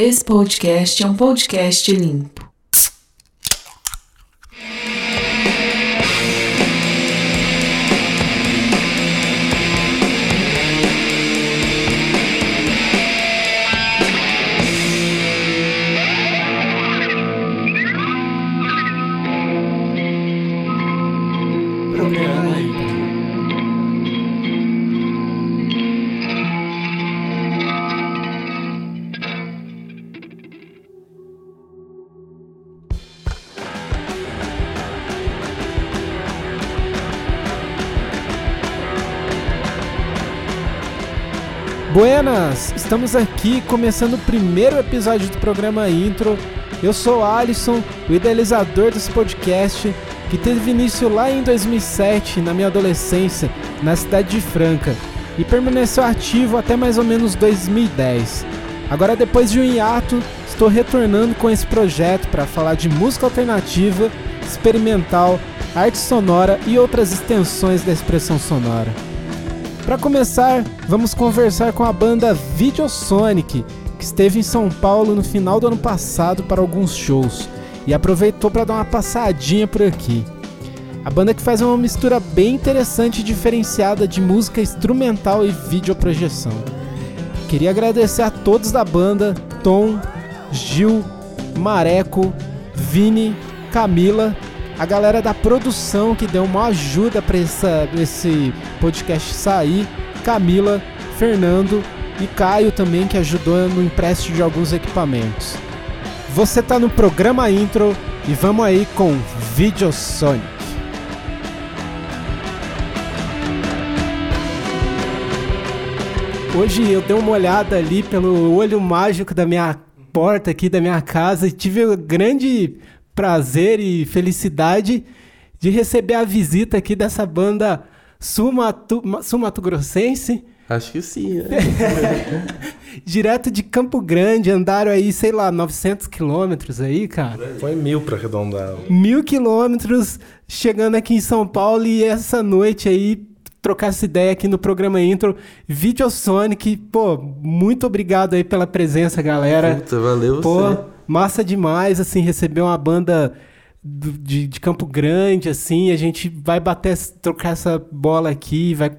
Esse podcast é um podcast limpo. Estamos aqui começando o primeiro episódio do programa Intro. Eu sou Alisson, o idealizador desse podcast, que teve início lá em 2007, na minha adolescência, na cidade de Franca, e permaneceu ativo até mais ou menos 2010. Agora, depois de um hiato, estou retornando com esse projeto para falar de música alternativa, experimental, arte sonora e outras extensões da expressão sonora. Para começar, vamos conversar com a banda Videosonic, que esteve em São Paulo no final do ano passado para alguns shows e aproveitou para dar uma passadinha por aqui. A banda que faz uma mistura bem interessante e diferenciada de música instrumental e videoprojeção. Queria agradecer a todos da banda, Tom, Gil, Mareco, Vini, Camila, a galera da produção que deu uma ajuda para esse podcast sair, Camila, Fernando e Caio também que ajudou no empréstimo de alguns equipamentos. Você tá no programa Intro e vamos aí com Videosonic. Hoje eu dei uma olhada ali pelo olho mágico da minha porta aqui da minha casa e tive o grande prazer e felicidade de receber a visita aqui dessa banda Sumatu, Sumato Grossense. Acho que sim, né? Direto de Campo Grande, andaram aí, sei lá, 900 quilômetros aí, cara. Foi mil pra arredondar. Mil quilômetros chegando aqui em São Paulo e essa noite aí trocar essa ideia aqui no programa Intro Videosonic. Pô, muito obrigado aí pela presença, galera. Puta, valeu Pô, você. massa demais, assim, receber uma banda do- de, de Campo Grande, assim, a gente vai bater, trocar essa bola aqui, vai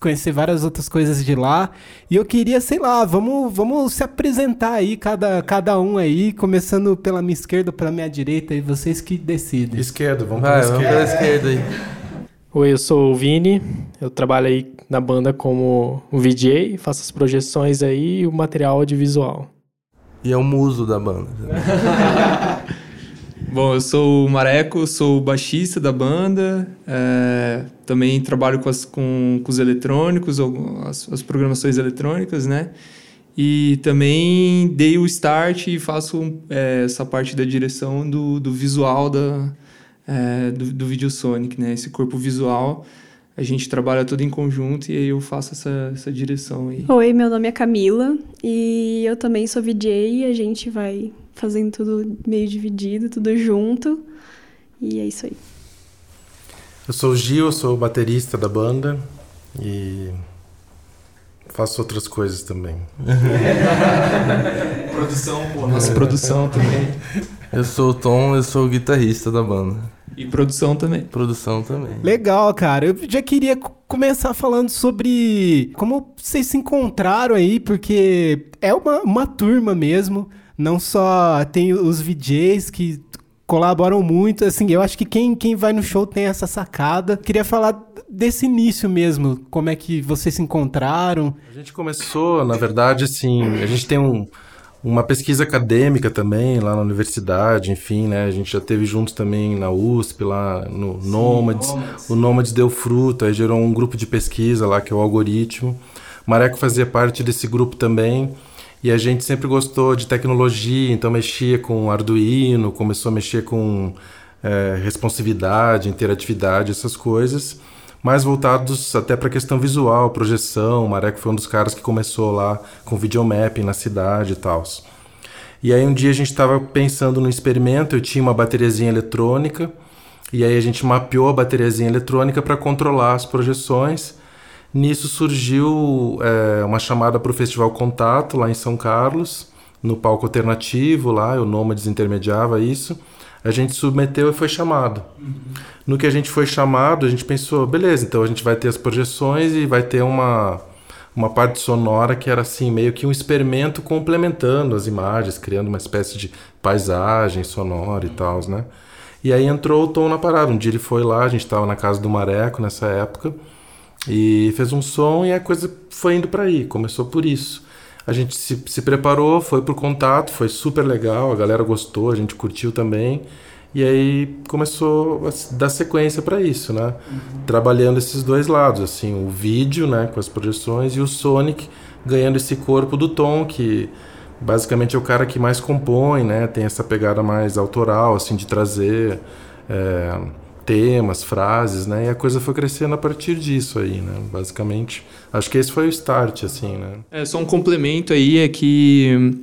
conhecer várias outras coisas de lá. E eu queria, sei lá, vamos, vamos se apresentar aí, cada, cada um aí, começando pela minha esquerda, pela minha direita, e vocês que decidem. Esquerdo, vamos Vai, pra vamos esquerda. pra esquerda aí. Oi, eu sou o Vini, eu trabalho aí na banda como um VJ, faço as projeções aí e o material audiovisual. E é o muso da banda. Bom, eu sou o Mareco, sou o baixista da banda, é, também trabalho com, as- com- com os eletrônicos, ou as, as programações eletrônicas, né? E também dei o start e faço é, essa parte da direção do, do visual da, é, do, do Videosonic, né? Esse corpo visual, a gente trabalha todo em conjunto e aí eu faço essa, essa direção aí. Oi, meu nome é Camila e eu também sou VJ e a gente vai fazendo tudo meio dividido, tudo junto. E é isso aí. Eu sou o Gil, eu sou o baterista da banda e faço outras coisas também. Produção, pô. Nossa produção também. Eu sou o Tom, eu sou o guitarrista da banda. E produção também. Produção também. Legal, cara. Eu já queria começar falando sobre como vocês se encontraram aí, porque é uma, uma turma mesmo. Não só tem os VJs que colaboram muito, assim, eu acho que quem, quem vai no show tem essa sacada. Queria falar desse início mesmo, como é que vocês se encontraram. A gente começou, na verdade, assim, a gente tem um, uma pesquisa acadêmica também lá na universidade, enfim, né? A gente já teve juntos também na USP, lá no Nômades. O Nômades deu fruto, aí gerou um grupo de pesquisa lá, que é o Algoritmo. Mareco fazia parte desse grupo também. E a gente sempre gostou de tecnologia, então mexia com Arduino, começou a mexer com eh, responsividade, interatividade, essas coisas. Mais voltados até para a questão visual, projeção. O Mareco foi um dos caras que começou lá com videomapping na cidade e tal. E aí um dia a gente estava pensando no experimento, eu tinha uma bateriazinha eletrônica, e aí a gente mapeou a bateriazinha eletrônica para controlar as projeções. Nisso surgiu é, uma chamada para o Festival Contato, lá em São Carlos. no palco alternativo lá, o Nômades intermediava isso. A gente submeteu e foi chamado. No que a gente foi chamado, a gente pensou, beleza, então a gente vai ter as projeções e vai ter uma, uma parte sonora que era assim, meio que um experimento complementando as imagens, criando uma espécie de paisagem sonora e tal, né? E aí entrou o Tom na parada. Um dia ele foi lá, a gente estava na casa do Mareco nessa época, e fez um som e a coisa foi indo para aí. Começou por isso. A gente se, se preparou, foi pro contato, foi super legal, a galera gostou, a gente curtiu também. E aí começou a dar sequência para isso, né? Uhum. Trabalhando esses dois lados, assim, o vídeo, né, com as projeções e o Sonic ganhando esse corpo do Tom que basicamente é o cara que mais compõe, né? Tem essa pegada mais autoral, assim, de trazer é, temas, frases, né? E a coisa foi crescendo a partir disso aí, né? Basicamente, acho que esse foi o start, assim, né? É, só um complemento aí é que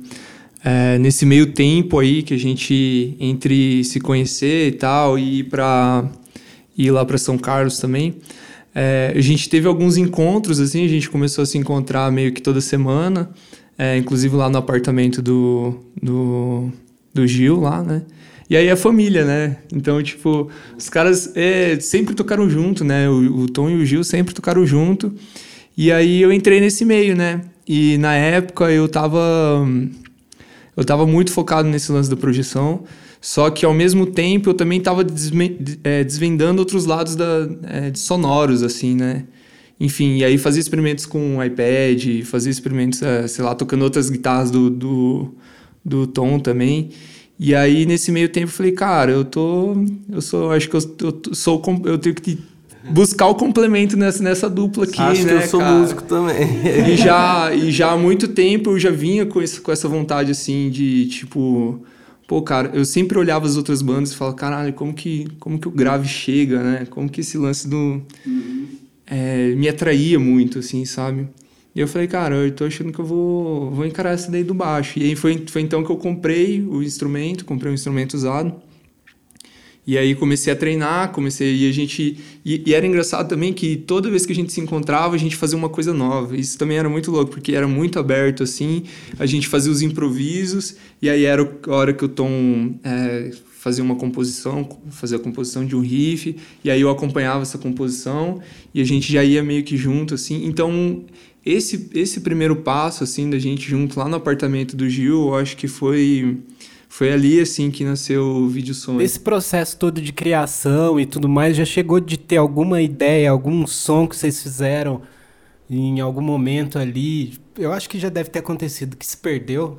é, nesse meio tempo aí que a gente entre se conhecer e tal e ir para ir lá para São Carlos também, é, a gente teve alguns encontros assim, a gente começou a se encontrar meio que toda semana é, inclusive lá no apartamento do, do, do Gil, lá, né? E aí a família, né? Então, tipo, os caras é, sempre tocaram junto, né? O, o, Tom e o Gil sempre tocaram junto. E aí eu entrei nesse meio, né? E na época eu tava. Eu tava muito focado nesse lance da projeção. Só que ao mesmo tempo eu também tava é, desvendando outros lados da, é, sonoros, assim, né? Enfim, e aí fazia experimentos com iPad, fazia experimentos, eh, sei lá, tocando outras guitarras do, do, do Tom também. E aí, nesse meio tempo, eu falei, cara, eu tô. Eu sou. Acho que eu, eu sou. Eu tenho que buscar o complemento nessa, nessa dupla aqui, Acho né, que eu sou cara? músico também. E já, e já há muito tempo eu já vinha com, esse, com essa vontade, assim, de, tipo... Pô, cara, eu sempre olhava as outras bandas e falava, caralho, como que, como que o grave chega, né? Como que esse lance do... Uhum é, me atraía muito, assim, sabe? E eu falei, cara, eu tô achando que eu vou, vou encarar essa daí do baixo. E aí foi, foi então que eu comprei o instrumento, comprei um instrumento usado. E aí comecei a treinar, comecei e a gente e, e, era engraçado também que toda vez que a gente se encontrava a gente fazia uma coisa nova. Isso também era muito louco porque era muito aberto assim. A gente fazia os improvisos e aí era a hora que o Tom é, fazia uma composição, fazia a composição de um riff, e aí eu acompanhava essa composição e a gente já ia meio que junto, assim. Então, esse, esse primeiro passo, assim, da gente junto lá no apartamento do Gil, eu acho que foi... Foi ali, assim, que nasceu o Vídeo Som. Esse processo todo de criação e tudo mais, já chegou de ter alguma ideia, algum som que vocês fizeram em algum momento ali? Eu acho que já deve ter acontecido, que se perdeu.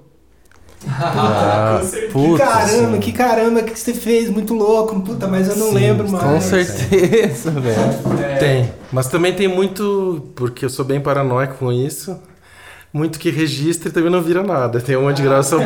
Ah, que caramba, que caramba que você fez, muito louco, puta, mas eu não Sim, lembro mais. Com certeza, velho. É. Tem, mas também tem muito, porque eu sou bem paranoico com isso, muito que registra e também não vira nada. Tem uma de gravação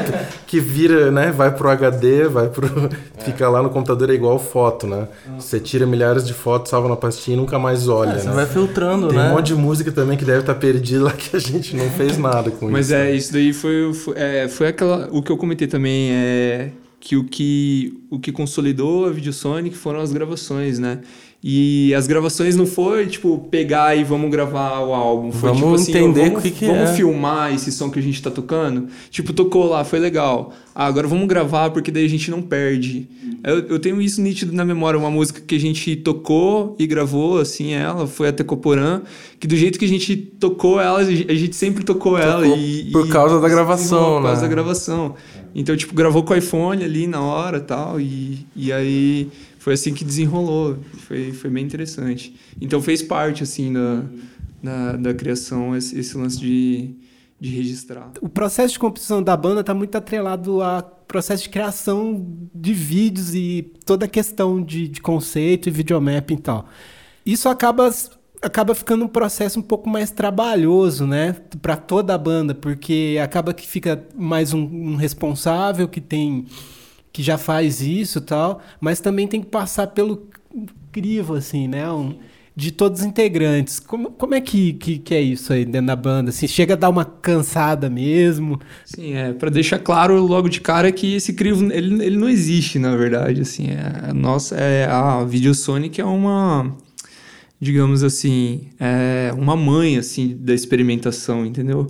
que vira, né? Vai pro HD, vai pro. É. Fica lá no computador, é igual foto, né? Você tira milhares de fotos, salva na pastinha e nunca mais olha. É, você né? vai filtrando, Tem né? um monte de música também que deve estar tá perdida lá que a gente não fez nada com Mas isso. Mas é, né? isso daí foi, foi, é, foi aquela. O que eu comentei também é que o que, o que consolidou a VideoSonic foram as gravações, né? E as gravações não foi, tipo, pegar e vamos gravar o álbum. Foi, vamos tipo assim, entender vamos, o que, que vamos é. filmar esse som que a gente tá tocando. Tipo, tocou lá, foi legal. Ah, agora vamos gravar porque daí a gente não perde. Eu, eu tenho isso nítido na memória. Uma música que a gente tocou e gravou, assim, ela foi até Coporã. Que do jeito que a gente tocou ela, a gente sempre tocou, tocou ela. E, por causa da gravação, né? Por causa da né? gravação. Então, tipo, gravou com o iPhone ali na hora tal, e E aí foi assim que desenrolou. Foi, foi bem interessante. Então fez parte, assim, da, da, da criação, esse, esse, lance de, de registrar. O processo de composição da banda está muito atrelado ao processo de criação de vídeos e toda a questão de, de conceito e videomapping e tal. Isso acaba acaba ficando um processo um pouco mais trabalhoso, né, para toda a banda, porque acaba que fica mais um, um responsável que tem que já faz isso tal, mas também tem que passar pelo crivo, assim, né? Um, de todos os integrantes. Como, como é que, que, que, é isso aí dentro da banda? Assim, chega a dar uma cansada mesmo? Sim, é. Para deixar claro logo de cara que esse crivo ele, ele não existe, na verdade. Assim, é, a nossa, é, a Videosonic é uma, digamos assim, é uma mãe assim da experimentação, entendeu?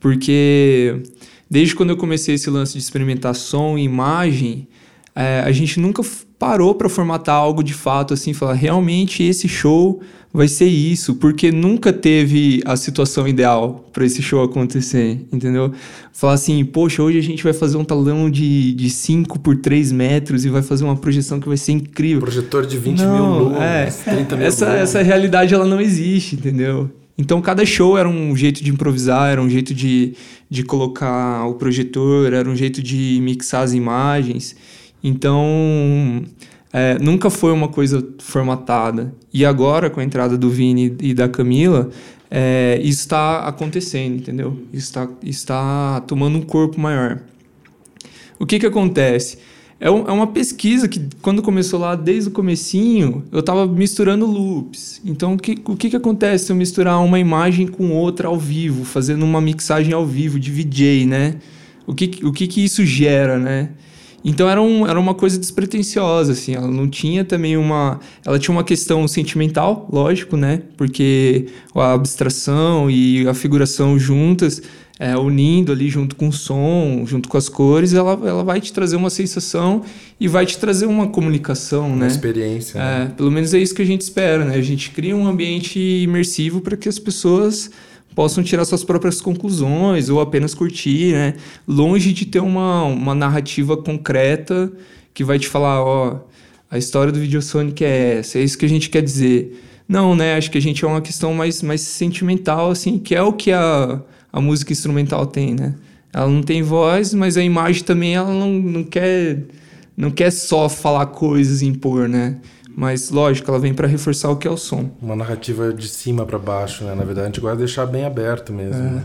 Porque desde quando eu comecei esse lance de experimentar som e imagem, é, a gente nunca parou para formatar algo de fato, assim, falar realmente esse show vai ser isso, porque nunca teve a situação ideal para esse show acontecer, entendeu? Falar assim, poxa, hoje a gente vai fazer um talão de, de 5 por 3 metros e vai fazer uma projeção que vai ser incrível. Projetor de 20 Não, mil lumens, é. 30 mil essa, essa realidade ela não existe, entendeu? Então cada show era um jeito de improvisar, era um jeito de, de colocar o projetor, era um jeito de mixar as imagens. Então é, nunca foi uma coisa formatada. E agora, com a entrada do Vini e da Camila, é, isso está acontecendo, entendeu? Isso está, está tomando um corpo maior. O que que acontece? É, um- é uma pesquisa que, quando começou lá, desde o comecinho, eu estava misturando loops. Então, o que, o que que acontece se eu misturar uma imagem com outra ao vivo, fazendo uma mixagem ao vivo de VJ, né? O que, que- o que que isso gera, né? Então, era, um, era uma coisa despretensiosa, assim. Ela não tinha também uma... Ela tinha uma questão sentimental, lógico, né? Porque a abstração e a figuração juntas é, unindo ali junto com o som, junto com as cores, ela, ela vai te trazer uma sensação e vai te trazer uma comunicação, Uma né? experiência. né? É, pelo menos é isso que a gente espera, né? A gente cria um ambiente imersivo para que as pessoas possam tirar suas próprias conclusões ou apenas curtir, né? Longe de ter uma, uma narrativa concreta que vai te falar, ó, a história do Videosonic é essa, é isso que a gente quer dizer. Não, né? Acho que a gente é uma questão mais, mais sentimental, assim, que é o que a, a música instrumental tem, né? Ela não tem voz, mas a imagem também ela não, não quer não quer só falar coisas e impor, né? Mas lógico, ela vem para reforçar o que é o som. Uma narrativa de cima para baixo, né? Na verdade, a gente gosta de deixar bem aberto mesmo, É. né?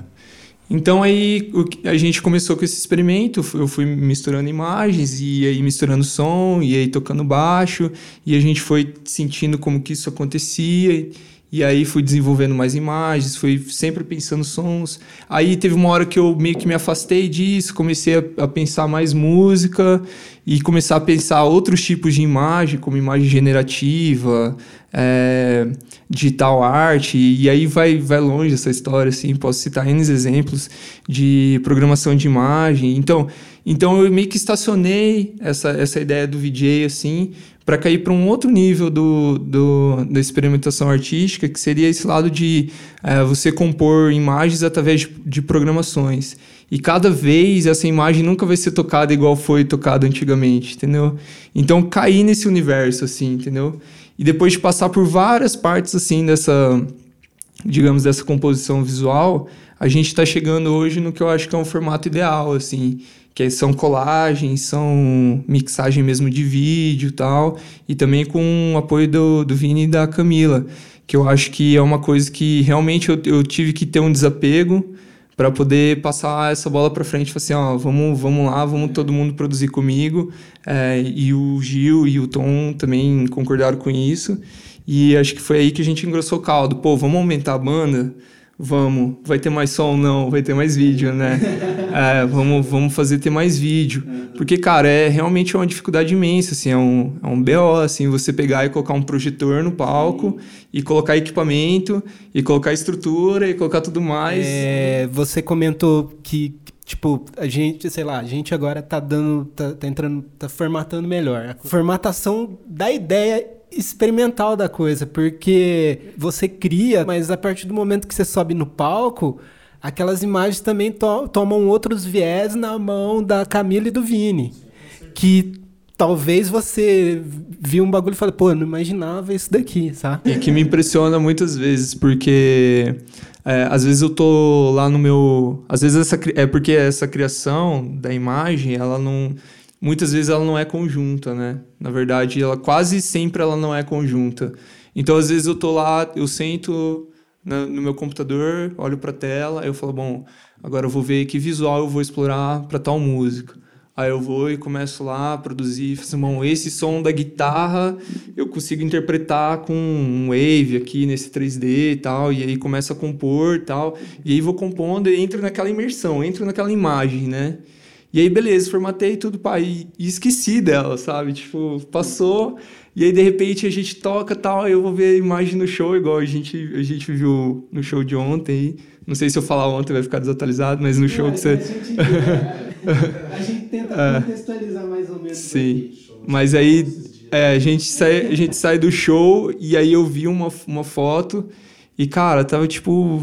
Então aí a gente começou com esse experimento, eu fui misturando imagens e aí misturando som e aí tocando baixo e a gente foi sentindo como que isso acontecia e aí fui desenvolvendo mais imagens, fui sempre pensando sons. Aí teve uma hora que eu meio que me afastei disso, comecei a, a pensar mais música e começar a pensar outros tipos de imagem, como imagem generativa, é, digital art, e aí vai, vai longe essa história, assim, posso citar N exemplos de programação de imagem. Então, então eu meio que estacionei essa, essa ideia do VJ, assim, para cair para um outro nível do, do, da experimentação artística, que seria esse lado de é, você compor imagens através de, de programações. E cada vez essa imagem nunca vai ser tocada igual foi tocada antigamente, entendeu? Então cair nesse universo, assim, entendeu? E depois de passar por várias partes, assim, dessa, digamos, dessa composição visual, a gente está chegando hoje no que eu acho que é um formato ideal, assim, que são colagens, são mixagem mesmo de vídeo e tal, e também com o apoio do, do Vini e da Camila, que eu acho que é uma coisa que realmente eu, eu tive que ter um desapego para poder passar essa bola para frente, assim, ó, vamos, vamos lá, vamos todo mundo produzir comigo, é, e o Gil e o Tom também concordaram com isso, e acho que foi aí que a gente engrossou o caldo, pô, vamos aumentar a banda? Vamos, vai ter mais som? Não, vai ter mais vídeo, né? É, vamos, vamos fazer ter mais vídeo. Porque, cara, é realmente uma dificuldade imensa, assim, é um, é um BO, assim, você pegar e colocar um projetor no palco e colocar equipamento e colocar estrutura e colocar tudo mais. É, você comentou que, tipo, a gente, sei lá, a gente agora tá dando, tá, tá entrando, tá formatando melhor. A formatação da ideia experimental da coisa, porque você cria, mas a partir do momento que você sobe no palco, aquelas imagens também to tomam outros viés na mão da Camila e do Vini. Que talvez você viu um bagulho e falou, pô, eu não imaginava isso daqui, sabe? E que me impressiona muitas vezes, porque é, às vezes eu tô lá no meu. Às vezes essa, é porque essa criação da imagem, ela não. Muitas vezes ela não é conjunta, né? Na verdade, ela quase sempre ela não é conjunta. Então, às vezes eu tô lá, eu sento na- no meu computador, olho pra tela, aí eu falo, bom, agora eu vou ver que visual eu vou explorar para tal música. Aí eu vou e começo lá a produzir, faço, bom, esse som da guitarra eu consigo interpretar com um wave aqui nesse 3D e tal, e aí começo a compor e tal, e aí vou compondo e entro naquela imersão, entro naquela imagem, né? E aí, beleza, formatei tudo, pá, e, e esqueci dela, sabe? Tipo, passou, e aí de repente a gente toca tal, eu vou ver a imagem no show, igual a gente, a gente viu no show de ontem Não sei se eu falar ontem vai ficar desatualizado, mas no show que você. A gente tenta É. contextualizar mais ou menos. Sim. Mas aí é, a, gente sai, a gente sai do show e aí eu vi uma, uma foto e, cara, tava tipo.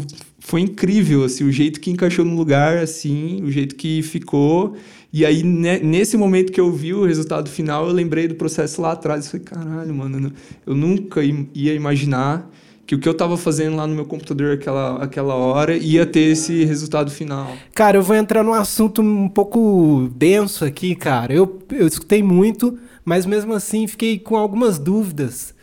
Foi incrível, assim, o jeito que encaixou no lugar, assim, o jeito que ficou. E aí, ne- nesse momento que eu vi o resultado final, eu lembrei do processo lá atrás. Eu falei, caralho, mano, eu nu- eu nunca ia imaginar que o que eu tava fazendo lá no meu computador aquela, aquela hora ia ter esse resultado final. Cara, eu vou entrar num assunto um pouco denso aqui, cara. Eu, eu escutei muito, mas mesmo assim fiquei com algumas dúvidas.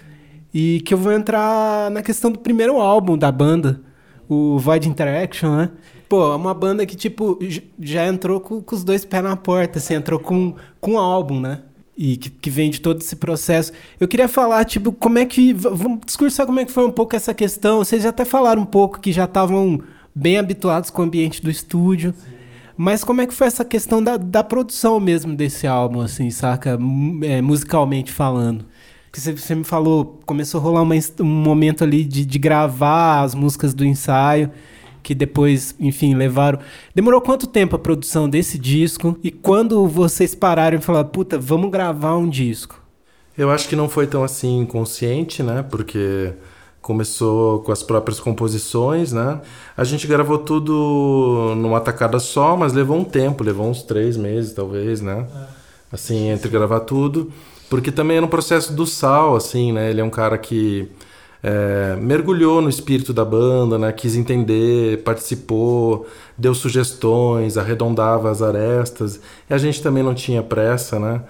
E que eu vou entrar na questão do primeiro álbum da banda, o Void Interaction, né? Pô, é uma banda que, tipo, já entrou com, com os dois pés na porta, assim, entrou com, com um álbum, né? E que, que vem de todo esse processo. Eu queria falar, tipo, como é que. Vamos discursar como é que foi um pouco essa questão. Vocês já até falaram um pouco que já estavam bem habituados com o ambiente do estúdio. Mas como é que foi essa questão da, da produção mesmo desse álbum, assim, saca? É, musicalmente falando. Que você, me falou, começou a rolar uma um momento ali de, de gravar as músicas do ensaio, que depois, enfim, levaram. Demorou quanto tempo a produção desse disco? E quando vocês pararam e falaram, puta, vamos gravar um disco? Eu acho que não foi tão assim consciente, né? Porque começou com as próprias composições, né? A gente gravou tudo numa tacada só, mas levou um tempo, levou uns três meses, talvez, né? Assim, entre gravar tudo. Porque também era um processo do Sal, assim, né? Ele é um cara que é, mergulhou no espírito da banda, né? Quis entender, participou, deu sugestões, arredondava as arestas. E a gente também não tinha pressa, né?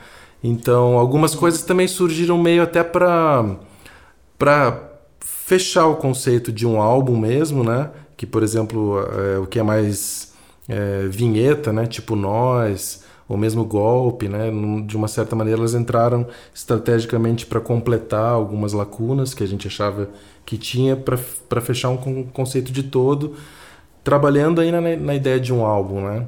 Então, algumas coisas também surgiram meio até para para fechar o conceito de um álbum mesmo, né? Que, por exemplo, é, o que é mais é, vinheta, né? Tipo Nós, ou mesmo Golpe, né? De uma certa maneira, elas entraram estrategicamente para completar algumas lacunas que a gente achava que tinha para fechar um con- conceito de todo, trabalhando aí na, na ideia de um álbum, né?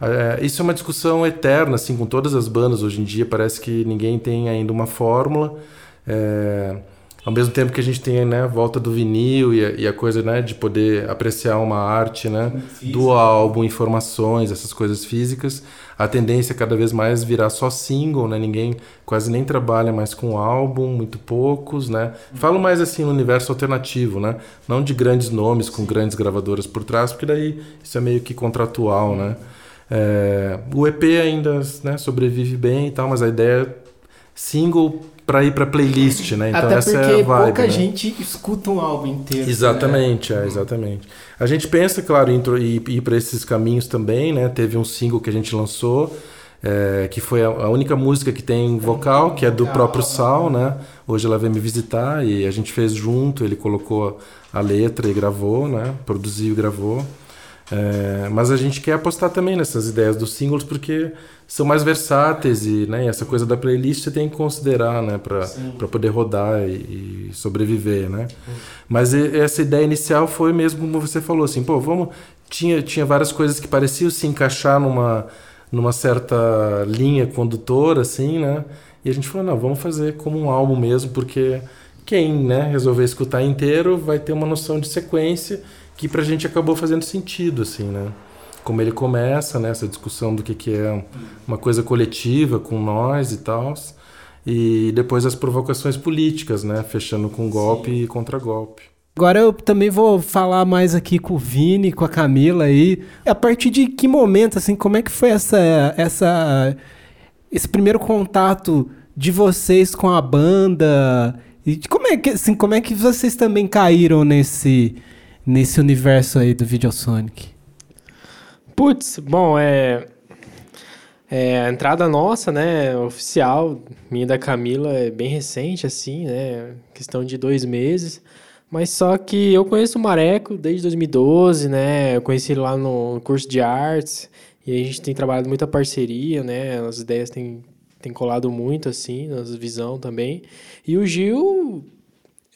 É, isso é uma discussão eterna, assim, com todas as bandas hoje em dia. Parece que ninguém tem ainda uma fórmula. É, ao mesmo tempo que a gente tem né, a volta do vinil e a, e a coisa né, de poder apreciar uma arte né, do álbum, informações, essas coisas físicas, a tendência é cada vez mais virar só single, né? Ninguém quase nem trabalha mais com álbum, muito poucos, né? Falo mais assim no universo alternativo, né? Não de grandes nomes com grandes gravadoras por trás, porque daí isso é meio que contratual, né? É, o EP ainda né, sobrevive bem e tal, mas a ideia é single para ir para playlist, né? Então Até essa porque é a vibe, pouca né? gente escuta um álbum inteiro. Exatamente, é, exatamente. A gente pensa, claro, em ir, ir para esses caminhos também, né? Teve um single que a gente lançou, é, que foi a, a única música que tem vocal, que é do próprio Sal, né? Hoje ela veio me visitar e a gente fez junto, ele colocou a letra e gravou, né? Produziu e gravou. É, mas a gente quer apostar também nessas ideias dos singles porque são mais versáteis e né, essa coisa da playlist você tem que considerar né, para poder rodar e, e sobreviver. Né? Mas e- essa ideia inicial foi mesmo como você falou, assim, pô, vamos. Tinha, tinha várias coisas que pareciam se encaixar numa, numa certa linha condutora, assim, né? E a gente falou, não, vamos fazer como um álbum mesmo, porque quem né, resolver escutar inteiro vai ter uma noção de sequência que pra gente acabou fazendo sentido, assim, né? Como ele começa, né, essa discussão do que, que é uma coisa coletiva com nós e tal, e depois as provocações políticas, né, fechando com golpe e contragolpe. Agora eu também vou falar mais aqui com o Vini, com a Camila aí. A partir de que momento, assim, como é que foi essa, essa, esse primeiro contato de vocês com a banda? E como é que, assim, como é que vocês também caíram nesse, nesse universo aí do Videosonic? Putz, bom, é, é. A entrada nossa, né, oficial, minha da Camila, é bem recente, assim, né? Questão de dois meses. Mas só que eu conheço o Mareco desde 2012, né? Eu conheci ele lá no curso de artes. E a gente tem trabalhado muita parceria, né? As ideias têm, têm colado muito, assim, nas visão também. E o Gil,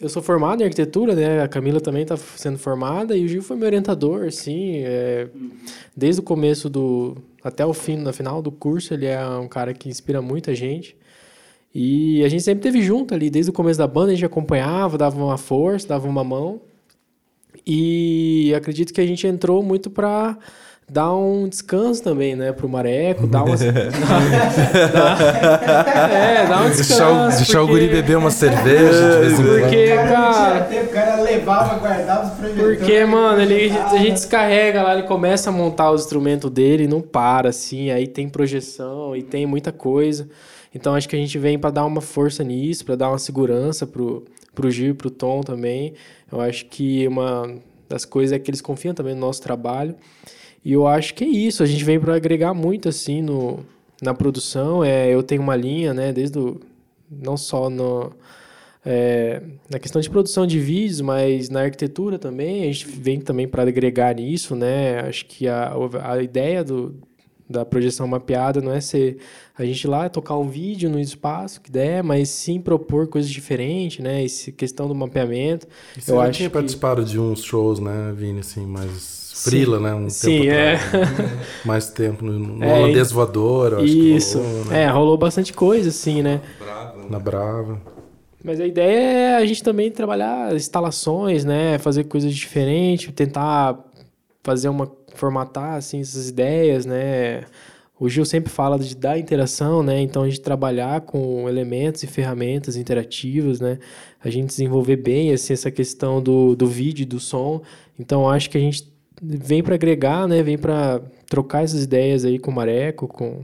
eu sou formado em arquitetura, né? A Camila também está sendo formada e o Gil foi meu orientador, assim, é, desde o começo do até o fim, na final do curso, ele é um cara que inspira muita gente. E a gente sempre teve junto ali, desde o começo da banda, a gente acompanhava, dava uma força, dava uma mão. E acredito que a gente entrou muito para dar um descanso também, né, pro Mareco, dar uma... dá- é, dar um descanso. Deixar, o- deixar o porque- guri beber uma cerveja de vez em quando. Porque, cara o cara levava, guardava os. Porque, mano, ele, a gente descarrega lá, ele começa a montar os instrumentos dele e não para, assim. Aí tem projeção e tem muita coisa. Então acho que a gente vem pra dar uma força nisso, pra dar uma segurança pro, pro Gil e pro Tom também. Eu acho que uma das coisas é que eles confiam também no nosso trabalho. E eu acho que é isso, a gente vem pra agregar muito, assim, no, na produção. É, eu tenho uma linha, né, desde o, não só no, é, na questão de produção de vídeos, mas na arquitetura também, a gente vem também para agregar nisso, né? Acho que a, a ideia do, da projeção mapeada não é ser a gente ir lá tocar um vídeo no espaço que der, mas sim propor coisas diferentes, né? Essa questão do mapeamento. Eu já acho tinha que- participado de uns shows, né, Vini, assim, Sim. Frila, né? Um Sim, tempo é. atrás, né? Mais tempo no, no É, holandês voador, acho que Isso. rolou, né? É, rolou bastante coisa, assim, né? Na Brava. Mas a ideia é a gente também trabalhar instalações, né? Fazer coisas diferentes, tentar fazer uma formatar assim essas ideias, né? O Gil sempre fala de dar interação, né? Então a gente trabalhar com elementos e ferramentas interativas, né? A gente desenvolver bem assim, essa questão do, do vídeo e do som. Então acho que a gente vem para agregar, né? Vem para trocar essas ideias aí com o Mareco, com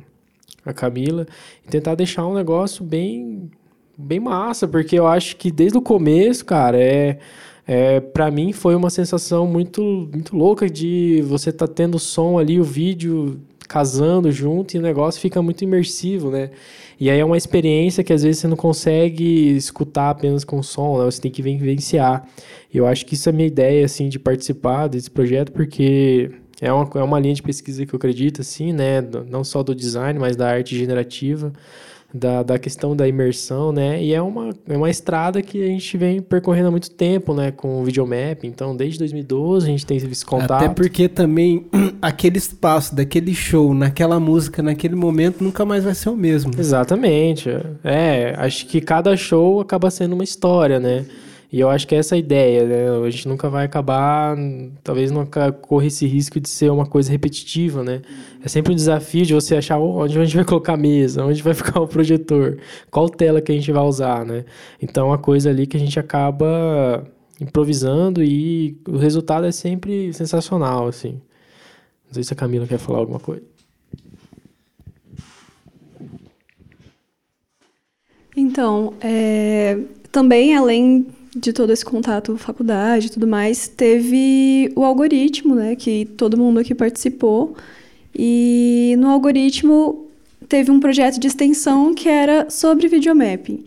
a Camila e tentar deixar um negócio bem bem massa, porque eu acho que desde o começo, cara, é, é para mim foi uma sensação muito muito louca de você tá tendo o som ali, o vídeo casando junto e o negócio fica muito imersivo, né? E aí é uma experiência que às vezes você não consegue escutar apenas com som, né? Você tem que vivenciar. Eu acho que isso é a minha ideia, assim, de participar desse projeto, porque é uma, é uma linha de pesquisa que eu acredito, assim, né? Não só do design, mas da arte generativa, da, da questão da imersão, né? E é uma, é uma estrada que a gente vem percorrendo há muito tempo, né? Com o videomap. Então, desde 2012 a gente tem esse contato. Até porque também aquele espaço daquele show, naquela música, naquele momento, nunca mais vai ser o mesmo. Exatamente. É, acho que cada show acaba sendo uma história, né? E eu acho que essa é a ideia, né? A gente nunca vai acabar, talvez nunca corra esse risco de ser uma coisa repetitiva, né? É sempre um desafio de você achar "Oh, onde a gente vai colocar a mesa, onde vai ficar o projetor, qual tela que a gente vai usar, né? Então, uma coisa ali que a gente acaba improvisando e o resultado é sempre sensacional, assim. Não sei se a Camila quer falar alguma coisa. Então, é, também além de todo esse contato faculdade e tudo mais, teve o algoritmo, né, que todo mundo aqui participou. E no algoritmo teve um projeto de extensão que era sobre videomapping.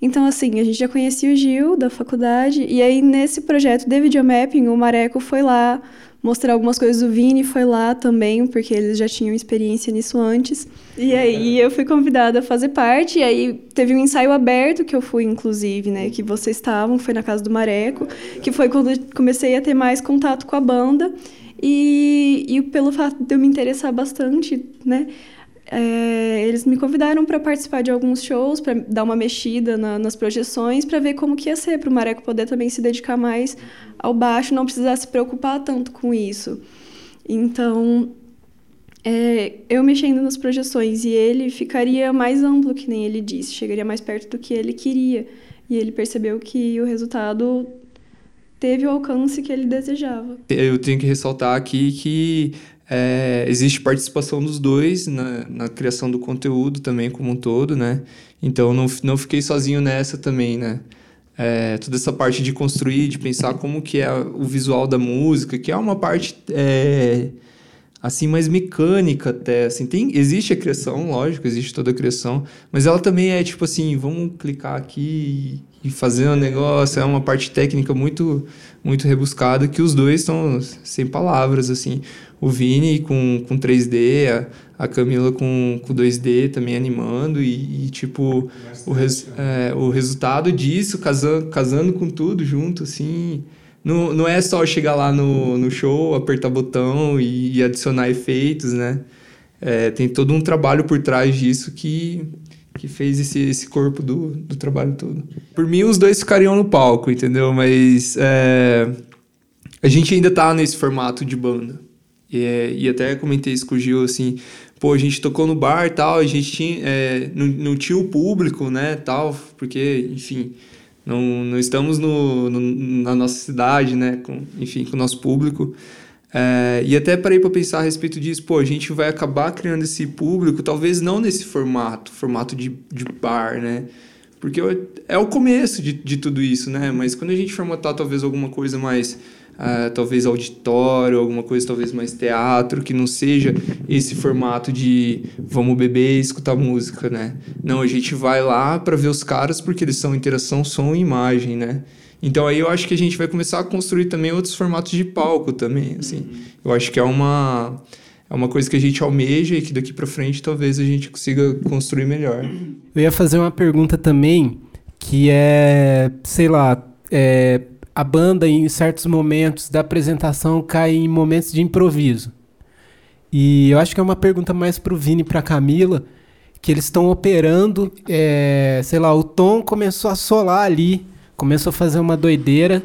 Então, assim, a gente já conhecia o Gil da faculdade, e aí nesse projeto de videomapping, o Mareco foi lá mostrar algumas coisas do Vini, foi lá também, porque eles já tinham experiência nisso antes. E aí eu fui convidada a fazer parte, e aí teve um ensaio aberto que eu fui, inclusive, né, que vocês estavam, foi na casa do Mareco, que foi quando eu comecei a ter mais contato com a banda. E, e pelo fato de eu me interessar bastante, né, é, eles me convidaram para participar de alguns shows, para dar uma mexida na- nas projeções, para ver como que ia ser, para o Mareco poder também se dedicar mais ao baixo, não precisar se preocupar tanto com isso. Então, é, eu mexendo nas projeções e ele ficaria mais amplo, que nem ele disse, chegaria mais perto do que ele queria. E ele percebeu que o resultado teve o alcance que ele desejava. Eu tenho que ressaltar aqui que é, existe participação dos dois na, na criação do conteúdo também como um todo, né? Então não, não fiquei sozinho nessa também, né? É, toda essa parte de construir, de pensar como que é o visual da música, que é uma parte é, assim mais mecânica até, assim, tem existe a criação, lógico, existe toda a criação, mas ela também é tipo assim, vamos clicar aqui e fazer um negócio, é uma parte técnica muito muito rebuscada que os dois estão sem palavras assim. O Vini com, com 3D, a, a Camila com, com 2D também animando e, e, tipo o, res, é, o resultado disso casando, casando com tudo junto assim não, não é só chegar lá no, no show, apertar botão e, e adicionar efeitos, né? É, tem todo um trabalho por trás disso que, que fez esse, esse corpo do, do trabalho todo. Por mim, os dois ficariam no palco, entendeu? Mas é, a gente ainda tá nesse formato de banda. E, e até comentei isso com o Gil, assim, pô, a gente tocou no bar e tal, a gente tinha, é, não, não tinha o público, né, tal, porque, enfim, não, não estamos no, no, na nossa cidade, né, com, enfim, com o nosso público. É, e até parei para pensar a respeito disso, pô, a gente vai acabar criando esse público, talvez não nesse formato, formato de, de bar, né, porque é o começo de, de tudo isso, né, mas quando a gente formatar talvez alguma coisa mais Uh, talvez auditório, alguma coisa talvez mais teatro, que não seja esse formato de vamos beber e escutar música, né? Não, a gente vai lá para ver os caras porque eles são interação som e imagem, né? Então aí eu acho que a gente vai começar a construir também outros formatos de palco também, assim. Eu acho que é uma é uma coisa que a gente almeja e que daqui para frente talvez a gente consiga construir melhor. Eu ia fazer uma pergunta também que é, sei lá, é, a banda em certos momentos da apresentação cai em momentos de improviso. E eu acho que é uma pergunta mais pro Vini e pra Camila, que eles estão operando, é, sei lá, o Tom começou a solar ali, começou a fazer uma doideira.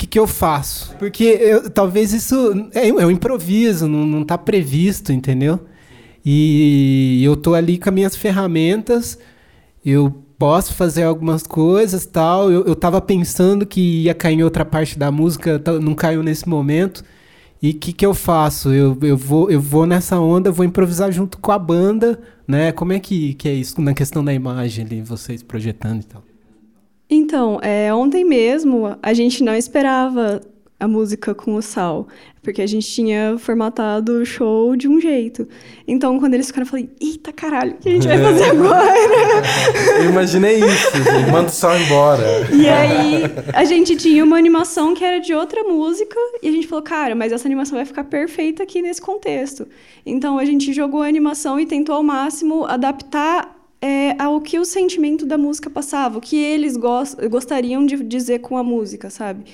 Que, que eu faço? Porque eu, talvez isso é, é um improviso, não, não tá previsto, entendeu? E eu tô ali com as minhas ferramentas, eu posso fazer algumas coisas tal. Eu, eu tava pensando que ia cair em outra parte da música, não caiu nesse momento. E o que, que eu faço? Eu, eu, vou, eu vou nessa onda, vou improvisar junto com a banda, né? Como é que, que é isso na questão da imagem ali, vocês projetando e tal? Então, é, ontem mesmo a gente não esperava a música com o Sal, porque a gente tinha formatado o show de um jeito. Então, quando eles ficaram, eu falei, eita caralho, o que a gente vai fazer agora? eu imaginei isso, gente. manda o Sal embora. E aí, a gente tinha uma animação que era de outra música, e a gente falou, cara, mas essa animação vai ficar perfeita aqui nesse contexto. Então, a gente jogou a animação e tentou ao máximo adaptar é, ao que o sentimento da música passava, o que eles gost gostariam de dizer com a música, sabe?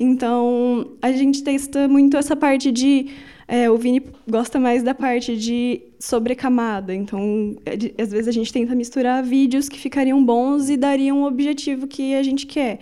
Então, a gente testa muito essa parte de. É, o Vini gosta mais da parte de sobrecamada, então, é às vezes a gente tenta misturar vídeos que ficariam bons e dariam o objetivo que a gente quer.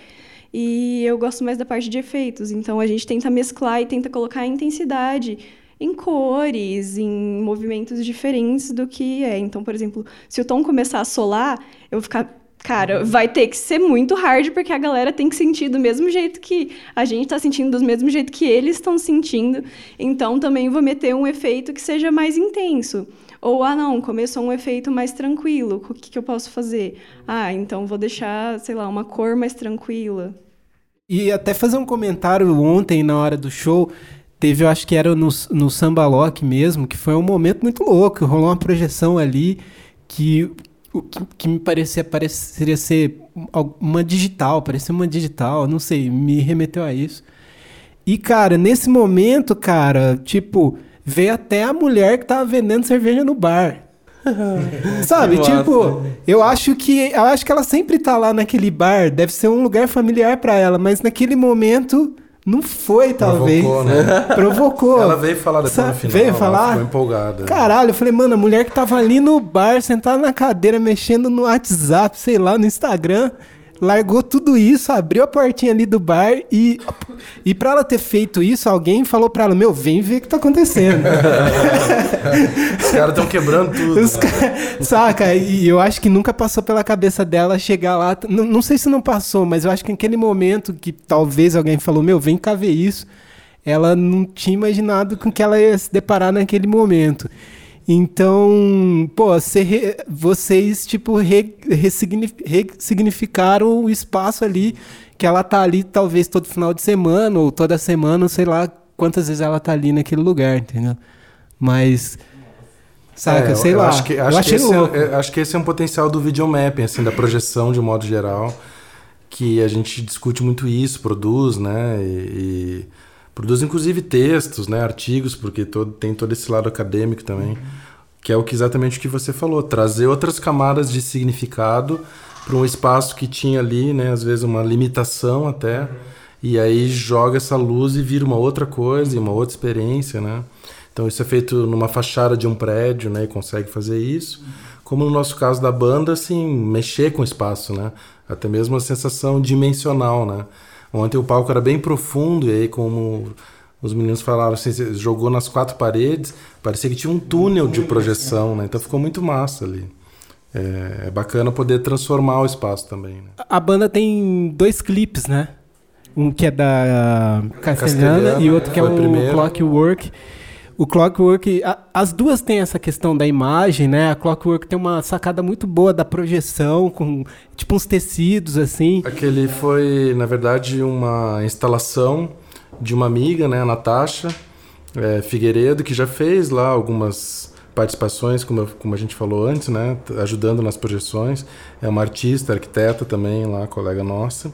E eu gosto mais da parte de efeitos, então a gente tenta mesclar e tenta colocar a intensidade em cores, em movimentos diferentes do que é. Então, por exemplo, se o tom começar a solar, eu vou ficar. Cara, vai ter que ser muito hard, porque a galera tem que sentir do mesmo jeito que a gente está sentindo, do mesmo jeito que eles estão sentindo. Então, também vou meter um efeito que seja mais intenso. Ou, ah, não, começou um efeito mais tranquilo, o que, que eu posso fazer? Ah, então vou deixar, sei lá, uma cor mais tranquila. E até fazer um comentário ontem, na hora do show, Teve, eu acho que era no, no Samba Lock mesmo, que foi um momento muito louco. Rolou uma projeção ali que, que, que me parecia pareceria ser uma digital, parecia uma digital, não sei, me remeteu a isso. E, cara, nesse momento, cara, tipo, veio até a mulher que tava vendendo cerveja no bar. Sabe, tipo, eu acho que eu acho que ela sempre tá lá naquele bar, deve ser um lugar familiar para ela, mas naquele momento não foi, talvez. Provocou, né? Provocou. Ela veio falar depois no final. Veio falar? Ficou empolgada. Caralho, eu falei, mano, a mulher que tava ali no bar, sentada na cadeira, mexendo no WhatsApp, sei lá, no Instagram largou tudo isso, abriu a portinha ali do bar e e para ela ter feito isso, alguém falou para ela: "Meu, vem ver o que tá acontecendo". Os caras estão quebrando tudo. Os? Saca? E eu acho que nunca passou pela cabeça dela chegar lá, não, não sei se não passou, mas eu acho que naquele momento que talvez alguém falou: "Meu, vem cá ver isso", ela não tinha imaginado com que ela ia se deparar naquele momento. Então, pô, re, vocês, tipo, re, ressignificaram o espaço ali, que ela tá ali talvez todo final de semana, ou toda semana, sei lá quantas vezes ela tá ali naquele lugar, entendeu? Mas. Saca, é, sei lá. Acho que, acho, que esse é, acho que esse é um potencial do videomapping, assim, da projeção de um modo geral, que a gente discute muito isso, produz, né? e, e Produz inclusive textos, né, artigos, porque todo, tem todo esse lado acadêmico também, uhum. que é o que exatamente o que você falou, trazer outras camadas de significado para um espaço que tinha ali, né, às vezes uma limitação até, uhum. e aí joga essa luz e vira uma outra coisa, uma outra experiência, né? Então isso é feito numa fachada de um prédio, né, e consegue fazer isso. Como no nosso caso da banda, assim, mexer com o espaço, né? Até mesmo a sensação dimensional, né? Ontem o palco era bem profundo, e aí, como os meninos falaram, assim, jogou nas quatro paredes, parecia que tinha um túnel de projeção, né? Então ficou muito massa ali. É, é bacana poder transformar o espaço também. Né? A banda tem dois clipes, né? Um que é da Castelhana, Castelhana, e outro que é o o primeiro. Clockwork. O Clockwork, a- as duas têm essa questão da imagem, né? A Clockwork tem uma sacada muito boa da projeção, com tipo uns tecidos assim. Aquele foi, na verdade, uma instalação de uma amiga, né, a Natasha é, Figueiredo, que já fez lá algumas participações, como, como a gente falou antes, né, ajudando nas projeções. É uma artista, arquiteta também, lá, colega nossa.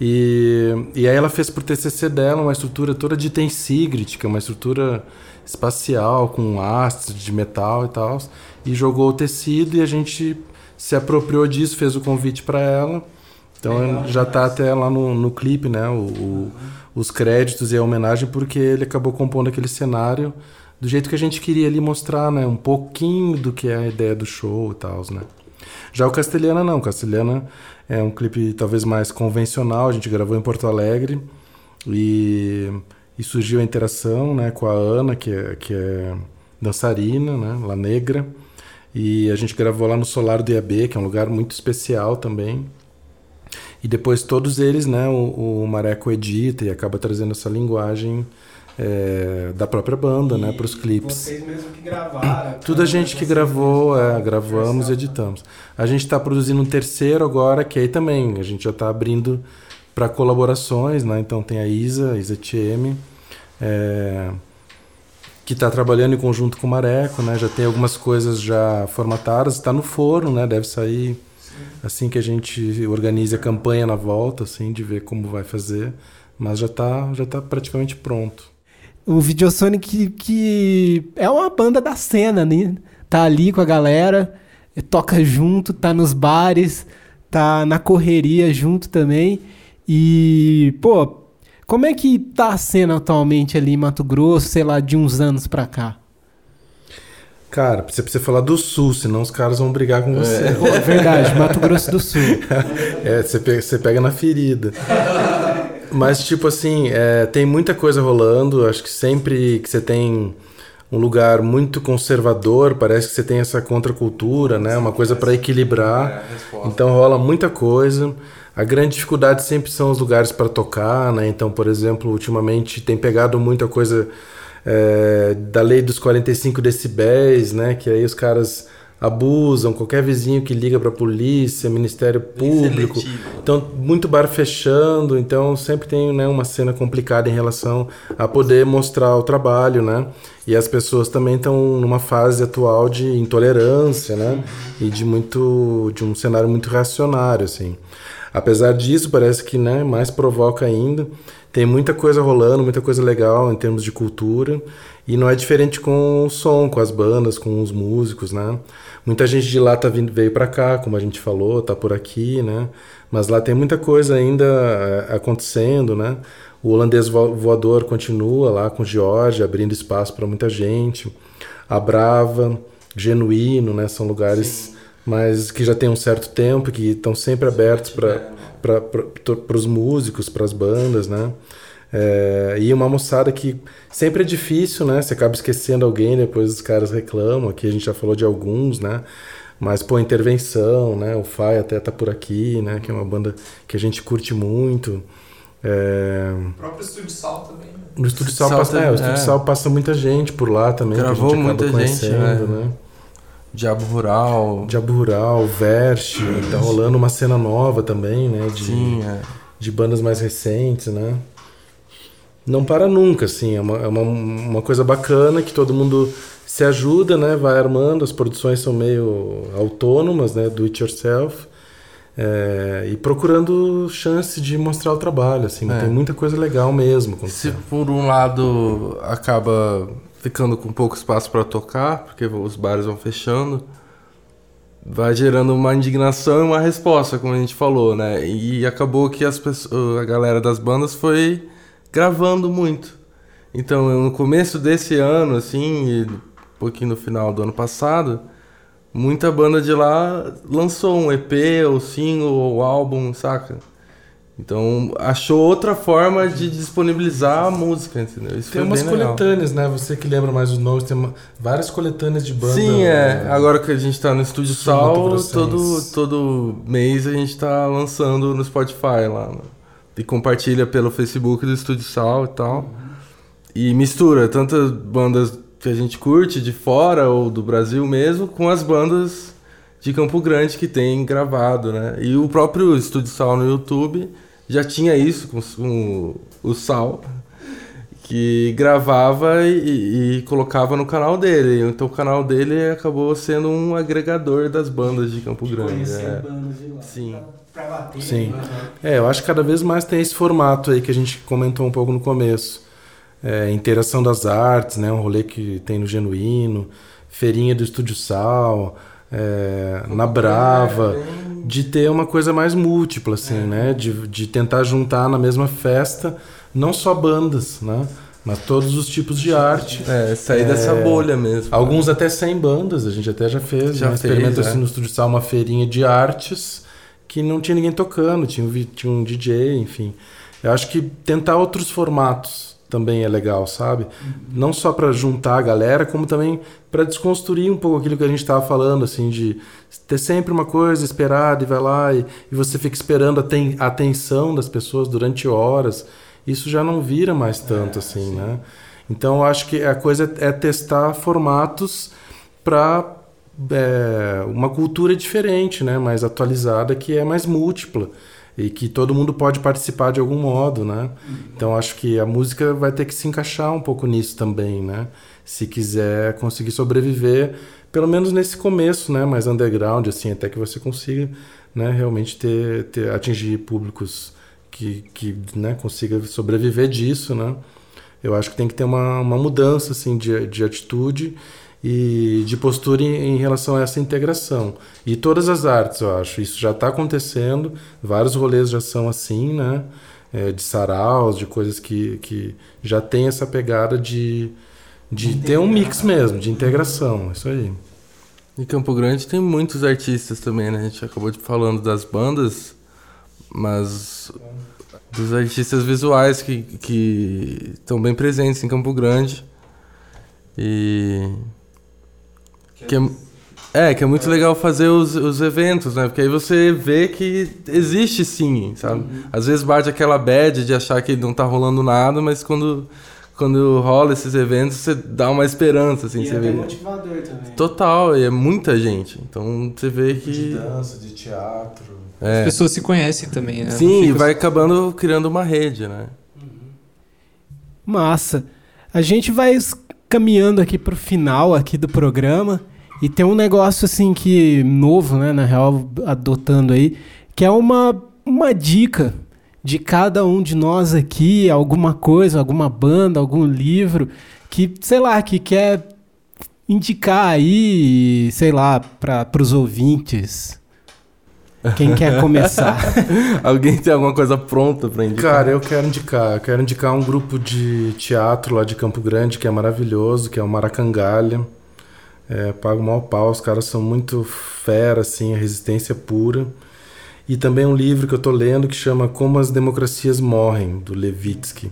E, e aí ela fez pro TCC dela uma estrutura toda de tensigrit, que é uma estrutura espacial com hastes de metal e tal, e jogou o tecido e a gente se apropriou disso, fez o convite para ela. Então já tá até lá no, no clipe, né? O, o- os créditos e a homenagem, porque ele acabou compondo aquele cenário do jeito que a gente queria ali mostrar, né? Um pouquinho do que é a ideia do show e tal, né? Já o Castelhana não, Castelhana é um clipe talvez mais convencional, a gente gravou em Porto Alegre e, e surgiu a interação né, com a Ana, que é, que é dançarina, né, La Negra, e a gente gravou lá no Solar do IAB, que é um lugar muito especial também. E depois todos eles, né, o, o Mareco edita e acaba trazendo essa linguagem é, da própria banda, né, para os clipes. Vocês mesmo que gravaram. Tudo a gente que gravou, é, gravamos e editamos. A gente está produzindo um terceiro agora, que aí também a gente já está abrindo para colaborações, né? Então tem a Isa, a Isa TM, é, que está trabalhando em conjunto com o Mareco, né? Já tem algumas coisas já formatadas, está no forno, né? Deve sair assim que a gente organize a campanha na volta, assim, de ver como vai fazer. Mas já está já tá praticamente pronto. O Videosonic que, que é uma banda da cena, né? Tá ali com a galera, toca junto, tá nos bares, tá na correria junto também. E, pô, como é que tá a cena atualmente ali em Mato Grosso, sei lá, de uns anos pra cá? Cara, você precisa falar do Sul, senão os caras vão brigar com você. Pô, é verdade, Mato Grosso do Sul. É, você pega, você pega na ferida. Mas, tipo assim, é, tem muita coisa rolando. Acho que sempre que você tem um lugar muito conservador, parece que você tem essa contracultura, né? Uma coisa para equilibrar. Então rola muita coisa. A grande dificuldade sempre são os lugares para tocar, né? Então, por exemplo, ultimamente tem pegado muita coisa é, da lei dos 45 decibéis, né? Que aí os caras abusam, qualquer vizinho que liga para a polícia, Ministério Público. Então, muito bar fechando, então sempre tem né, uma cena complicada em relação a poder mostrar o trabalho, né? E as pessoas também estão numa fase atual de intolerância, né? E de muito de um cenário muito reacionário, assim. Apesar disso, parece que né, mais provoca ainda. Tem muita coisa rolando, muita coisa legal em termos de cultura. E não é diferente com o som, com as bandas, com os músicos, né? Muita gente de lá tá vindo, veio para cá, como a gente falou, tá por aqui, né? Mas lá tem muita coisa ainda é, acontecendo, né? O holandês vo- voador continua lá com o Jorge, abrindo espaço para muita gente. A Brava, Genuíno, né? São lugares mas que já tem um certo tempo, que estão sempre abertos para os músicos, para as bandas, né? É, e uma moçada que sempre é difícil, né? Você acaba esquecendo alguém, depois os caras reclamam. Aqui a gente já falou de alguns, né? Mas, pô, intervenção, né? O Fai até tá por aqui, né? Que é uma banda que a gente curte muito. É, O próprio Estúdio Sal também. né? no Estúdio Sal, Sal passa, é, o Estúdio é. Sal passa muita gente por lá também. Gravou que a gente acaba muita gente, conhecendo, né? né? Diabo Rural. Diabo Rural, Verst, tá rolando uma cena nova também, né? De, Sim, é. de bandas mais recentes, né? Não para nunca, assim, é uma, é uma, uma coisa bacana que todo mundo se ajuda, né? Vai armando, as produções são meio autônomas, né? Do it yourself. é, e procurando chance de mostrar o trabalho, assim, É. tem muita coisa legal mesmo. Se por um lado acaba ficando com pouco espaço para tocar, porque os bares vão fechando, vai gerando uma indignação e uma resposta, como a gente falou, né? E acabou que as pessoas, a galera das bandas foi gravando muito. Então, no começo desse ano, assim, e um pouquinho no final do ano passado, muita banda de lá lançou um EP, ou single, ou álbum, saca? Então, achou outra forma de disponibilizar a música, entendeu? Isso Tem umas bem legal. coletâneas, né? Você que lembra mais os nomes, tem uma- várias coletâneas de banda. Sim, é. Agora que a gente tá no Estúdio Sal, todo, todo mês a gente tá lançando no Spotify lá. né? E compartilha pelo Facebook do Estúdio Sal e tal. E mistura tantas bandas que a gente curte de fora ou do Brasil mesmo com as bandas de Campo Grande que tem gravado, né? E o próprio Estúdio Sal no YouTube já tinha isso com, com o Sal que gravava e, e colocava no canal dele. Então o canal dele acabou sendo um agregador das bandas de Campo Grande. Conhecer é. bandas de lá. Sim. Pra bater. Sim. né? É, eu acho que cada vez mais tem esse formato aí que a gente comentou um pouco no começo. É, interação das artes, né? Um rolê que tem no Genuíno, feirinha do Estúdio Sal, é, na Brava, de ter uma coisa mais múltipla, assim, né? De, de tentar juntar na mesma festa não só bandas, né? Mas todos os tipos de arte. É, sair dessa bolha mesmo. Alguns até sem bandas, a gente até já fez, Já né? fez, experimento é. assim no Estúdio Sal, uma feirinha de artes que não tinha ninguém tocando, tinha um, tinha um DJ, enfim. Eu acho que tentar outros formatos também é legal, sabe? Não só para juntar a galera, como também para desconstruir um pouco aquilo que a gente estava falando, assim, de ter sempre uma coisa esperada e vai lá e, e você fica esperando a, ten- a atenção das pessoas durante horas. Isso já não vira mais tanto, assim, né? Então, eu acho que a coisa é testar formatos para uma cultura diferente, né? Mais atualizada, que é mais múltipla e que todo mundo pode participar de algum modo, né? Então acho que a música vai ter que se encaixar um pouco nisso também, né? Se quiser conseguir sobreviver, pelo menos nesse começo, né? Mais underground, assim, até que você consiga, né? Realmente ter, ter atingir públicos que, que né? consiga sobreviver disso, né? Eu acho que tem que ter uma, uma mudança assim de, de atitude e de postura em, em relação a essa integração. E todas as artes, eu acho, isso já está acontecendo, vários rolês já são assim, né? É, de saraus, de coisas que, que já tem essa pegada de, de ter um mix mesmo, de integração, isso aí. Em Campo Grande tem muitos artistas também, né? A gente acabou de falando das bandas, mas dos artistas visuais que que estão bem presentes em Campo Grande. E que é, é, que é muito legal fazer os, os eventos, né? Porque aí você vê que existe sim, sabe? Às vezes bate aquela bad de achar que não tá rolando nada, mas quando, quando rola esses eventos, você dá uma esperança, assim, E você é vê. motivador também. Total, e é muita gente. Então você vê que. dança, de teatro. As É. pessoas se conhecem também, né? Sim, e vai acabando criando uma rede, né? Massa. A gente vai caminhando aqui pro final aqui do programa e tem um negócio assim que novo, né, na real, adotando aí, que é uma uma dica de cada um de nós aqui, alguma coisa, alguma banda, algum livro que, sei lá, que quer indicar aí, sei lá, para os ouvintes. Quem quer começar? Alguém tem alguma coisa pronta pra indicar? Cara, eu quero indicar, eu quero indicar um grupo de teatro lá de Campo Grande que é maravilhoso, que é o Maracangalha. É, pago mal pau, os caras são muito fera, assim, a resistência pura. E também um livro que eu tô lendo que chama Como as Democracias Morrem, do Levitsky.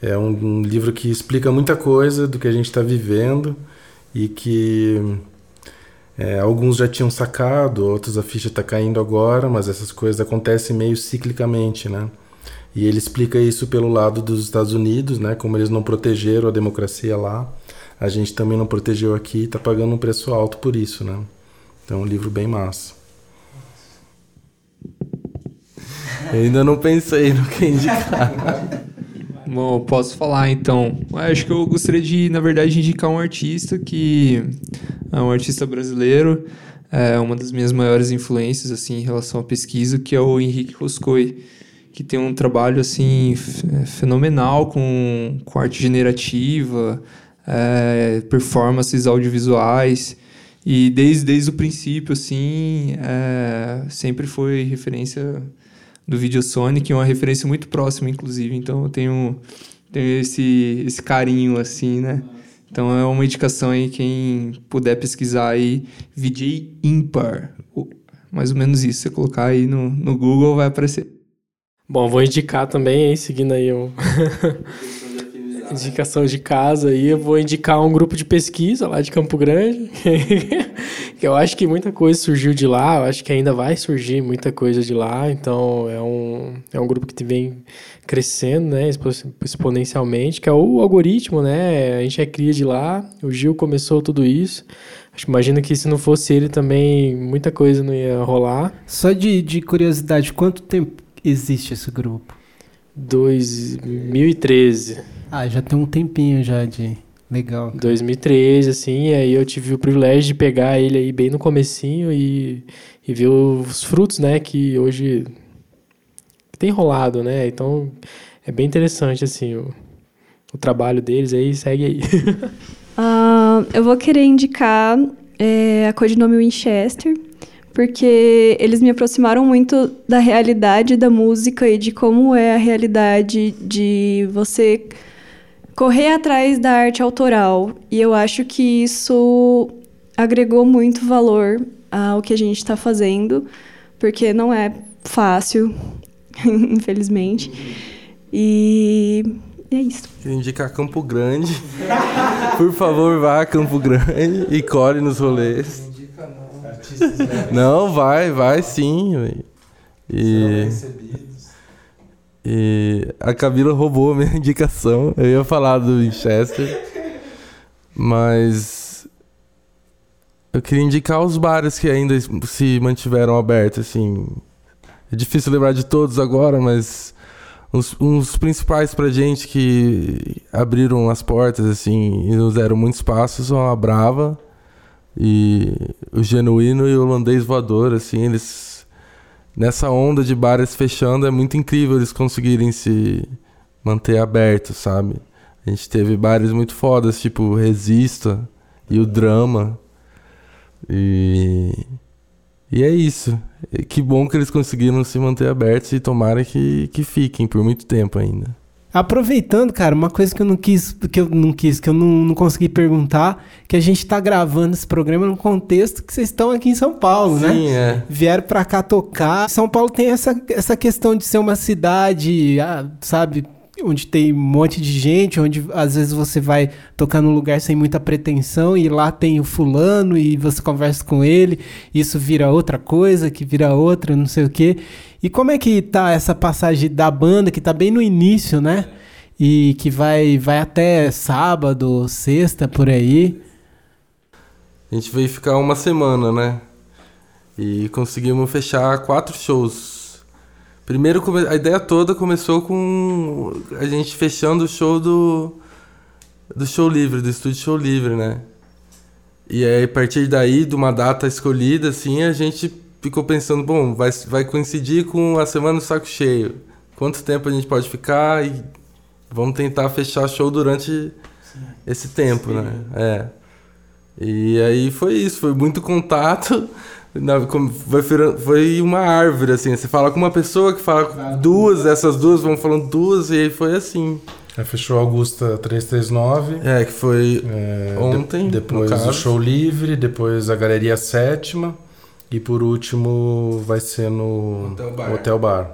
É um, um livro que explica muita coisa do que a gente está vivendo e que é, alguns já tinham sacado, outros a ficha está caindo agora, mas essas coisas acontecem meio ciclicamente, né? E ele explica isso pelo lado dos Estados Unidos, né? Como eles não protegeram a democracia lá, a gente também não protegeu aqui está pagando um preço alto por isso, né? Então, um livro bem massa. Eu ainda não pensei no que indicar. Bom, posso falar então. Acho que eu gostaria de, na verdade, indicar um artista que é um artista brasileiro, é uma das minhas maiores influências assim em relação à pesquisa, que é o Henrique Roscoe, que tem um trabalho assim fenomenal com, com arte generativa, é, performances audiovisuais e desde, desde o princípio assim é, sempre foi referência do Videosonic, uma referência muito próxima, inclusive. Então eu tenho, tenho esse, esse carinho, assim, né? Então é uma indicação aí, quem puder pesquisar aí, VJ Impar. Mais ou menos isso. Você colocar aí no, no Google, vai aparecer. Bom, vou indicar também, hein, seguindo aí o... indicação de casa aí, eu vou indicar um grupo de pesquisa lá de Campo Grande, que eu acho que muita coisa surgiu de lá, eu acho que ainda vai surgir muita coisa de lá, então é um, é um grupo que vem crescendo, né, exponencialmente, que é o algoritmo, né, a gente é cria de lá, o Gil começou tudo isso, imagino que se não fosse ele também, muita coisa não ia rolar. Só de, de curiosidade, quanto tempo existe esse grupo? 2013. Ah, já tem um tempinho já de legal. 2013, assim, e aí eu tive o privilégio de pegar ele aí bem no comecinho e, e ver os frutos, né, que hoje tem rolado, né? Então é bem interessante, assim, o, o trabalho deles aí, segue aí. uh, eu vou querer indicar é, a codinome Winchester, porque eles me aproximaram muito da realidade da música e de como é a realidade de você correr atrás da arte autoral. E eu acho que isso agregou muito valor ao que a gente está fazendo, porque não é fácil, infelizmente. E é isso. Queria indicar Campo Grande. Por favor, vá a Campo Grande e colhe nos rolês. Não, vai, vai sim. E, e a Camila roubou a minha indicação. Eu ia falar do Winchester. Mas eu queria indicar os bares que ainda se mantiveram abertos, assim. É difícil lembrar de todos agora, mas uns, uns principais pra gente que abriram as portas, assim, e nos deram muito espaço são a Brava, e o Genuíno e o Holandês Voador, assim, eles. Nessa onda de bares fechando, é muito incrível eles conseguirem se manter abertos, sabe? A gente teve bares muito fodas, tipo Resista e o Drama. E. E é isso. Que bom que eles conseguiram se manter abertos e tomara que, que fiquem por muito tempo ainda. Aproveitando, cara, uma coisa que eu não quis, que eu não quis, que eu não, não consegui perguntar, que a gente tá gravando esse programa num contexto que vocês estão aqui em São Paulo, Sim, né? Sim, é. Vieram pra cá tocar. São Paulo tem essa, essa questão de ser uma cidade, ah, sabe, onde tem um monte de gente, onde às vezes você vai tocar num lugar sem muita pretensão e lá tem o fulano e você conversa com ele, isso vira outra coisa, que vira outra, não sei o quê. E como é que tá essa passagem da banda que tá bem no início, né? E que vai vai até sábado, sexta por aí. A gente veio ficar uma semana, né? E conseguimos fechar quatro shows Primeiro, a ideia toda começou com a gente fechando o show do, do show livre, do estúdio show livre, né? E aí, a partir daí, de uma data escolhida, assim, a gente ficou pensando, bom, vai, vai coincidir com a Semana do Saco Cheio. Quanto tempo a gente pode ficar e vamos tentar fechar show durante Sim. esse tempo, Sim. né? É. E aí foi isso, foi muito contato. Na, foi, foi uma árvore, assim. Você fala com uma pessoa que fala duas, essas duas vão falando duas, e aí foi assim. Aí fechou Augusta 339. É, que foi é, ontem. De, depois o show livre, depois a Galeria Sétima. E por último vai ser no Hotel Bar. Hotel Bar.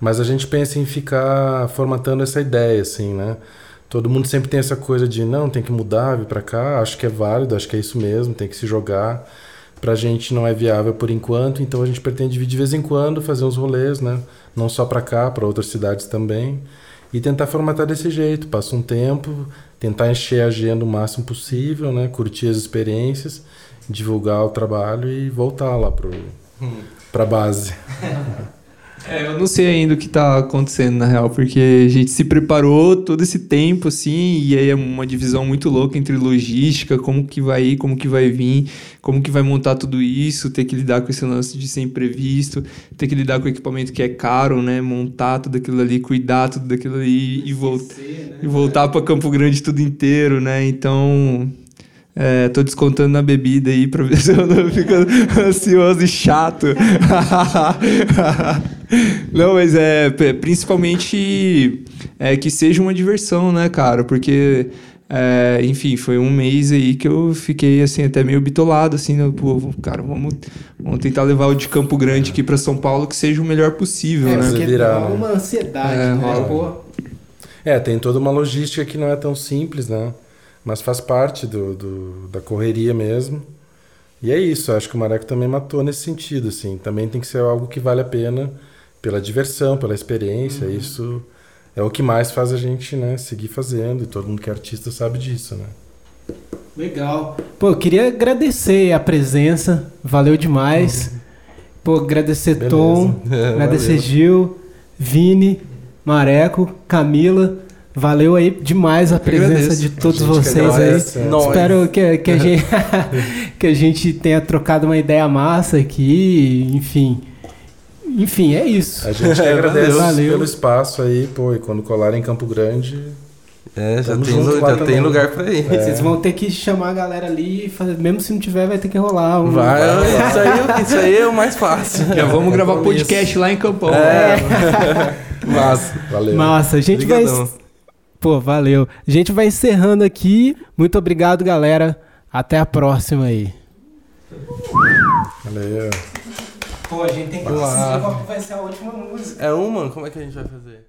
Mas a gente pensa em ficar formatando essa ideia, assim, né? Todo mundo sempre tem essa coisa de não, tem que mudar, vir para cá. Acho que é válido, acho que é isso mesmo, tem que se jogar para a gente não é viável por enquanto, então a gente pretende vir de vez em quando fazer uns rolês, né? Não só para cá, para outras cidades também, e tentar formatar desse jeito. Passa um tempo, tentar encher a agenda o máximo possível, né? Curtir as experiências, divulgar o trabalho e voltar lá pro para base. É, eu não sei ainda o que tá acontecendo, na real, porque a gente se preparou todo esse tempo, assim, e aí é uma divisão muito louca entre logística, como que vai ir, como que vai vir, como que vai montar tudo isso, ter que lidar com esse lance de ser imprevisto, ter que lidar com o equipamento que é caro, né, montar tudo aquilo ali, cuidar tudo daquilo ali e, né? e voltar para Campo Grande tudo inteiro, né, então é, tô descontando na bebida aí pra ver se eu não fico ansioso e chato. não, mas é principalmente é, que seja uma diversão, né, cara? Porque É, enfim, foi um mês aí que eu fiquei assim até meio bitolado assim, né? Pô, cara, vamos, vamos tentar levar o de Campo Grande aqui para São Paulo que seja o melhor possível, É, né? porque virar, uma ansiedade, É, né? rola. É, tem toda uma logística que não é tão simples, né? Mas faz parte do, do- da correria mesmo. E é isso, acho que o Mareco também matou nesse sentido, assim. Também tem que ser algo que vale a pena pela diversão, pela experiência. Isso é o que mais faz a gente, né, seguir fazendo. E todo mundo que é artista sabe disso, né? Legal. Pô, eu queria agradecer a presença, valeu demais. Pô, agradecer Beleza. Tom, agradecer. Gil, Vini, Mareco, Camila. Valeu aí demais a presença de todos vocês aí. é. Nós. Espero que, que, a gente, que a gente tenha trocado uma ideia massa aqui, enfim. Enfim, é isso. A gente que agradece Valeu. pelo espaço aí, pô, e quando colar em Campo Grande, É, já tem, já também. tem lugar pra ir. Vocês vão ter que chamar a galera ali, e fazer, mesmo se não tiver, vai ter que rolar. Um... Vai, isso, aí, isso aí é o mais fácil. Já vamos gravar compromisso. podcast lá em Campão. É. Massa. valeu. Massa, a gente Obrigadão. vai. Pô, valeu. A gente vai encerrando aqui. Muito obrigado, galera. Até a próxima aí. Valeu. Pô, a gente tem que decidir qual vai ser a última música. É uma? Como é que a gente vai fazer?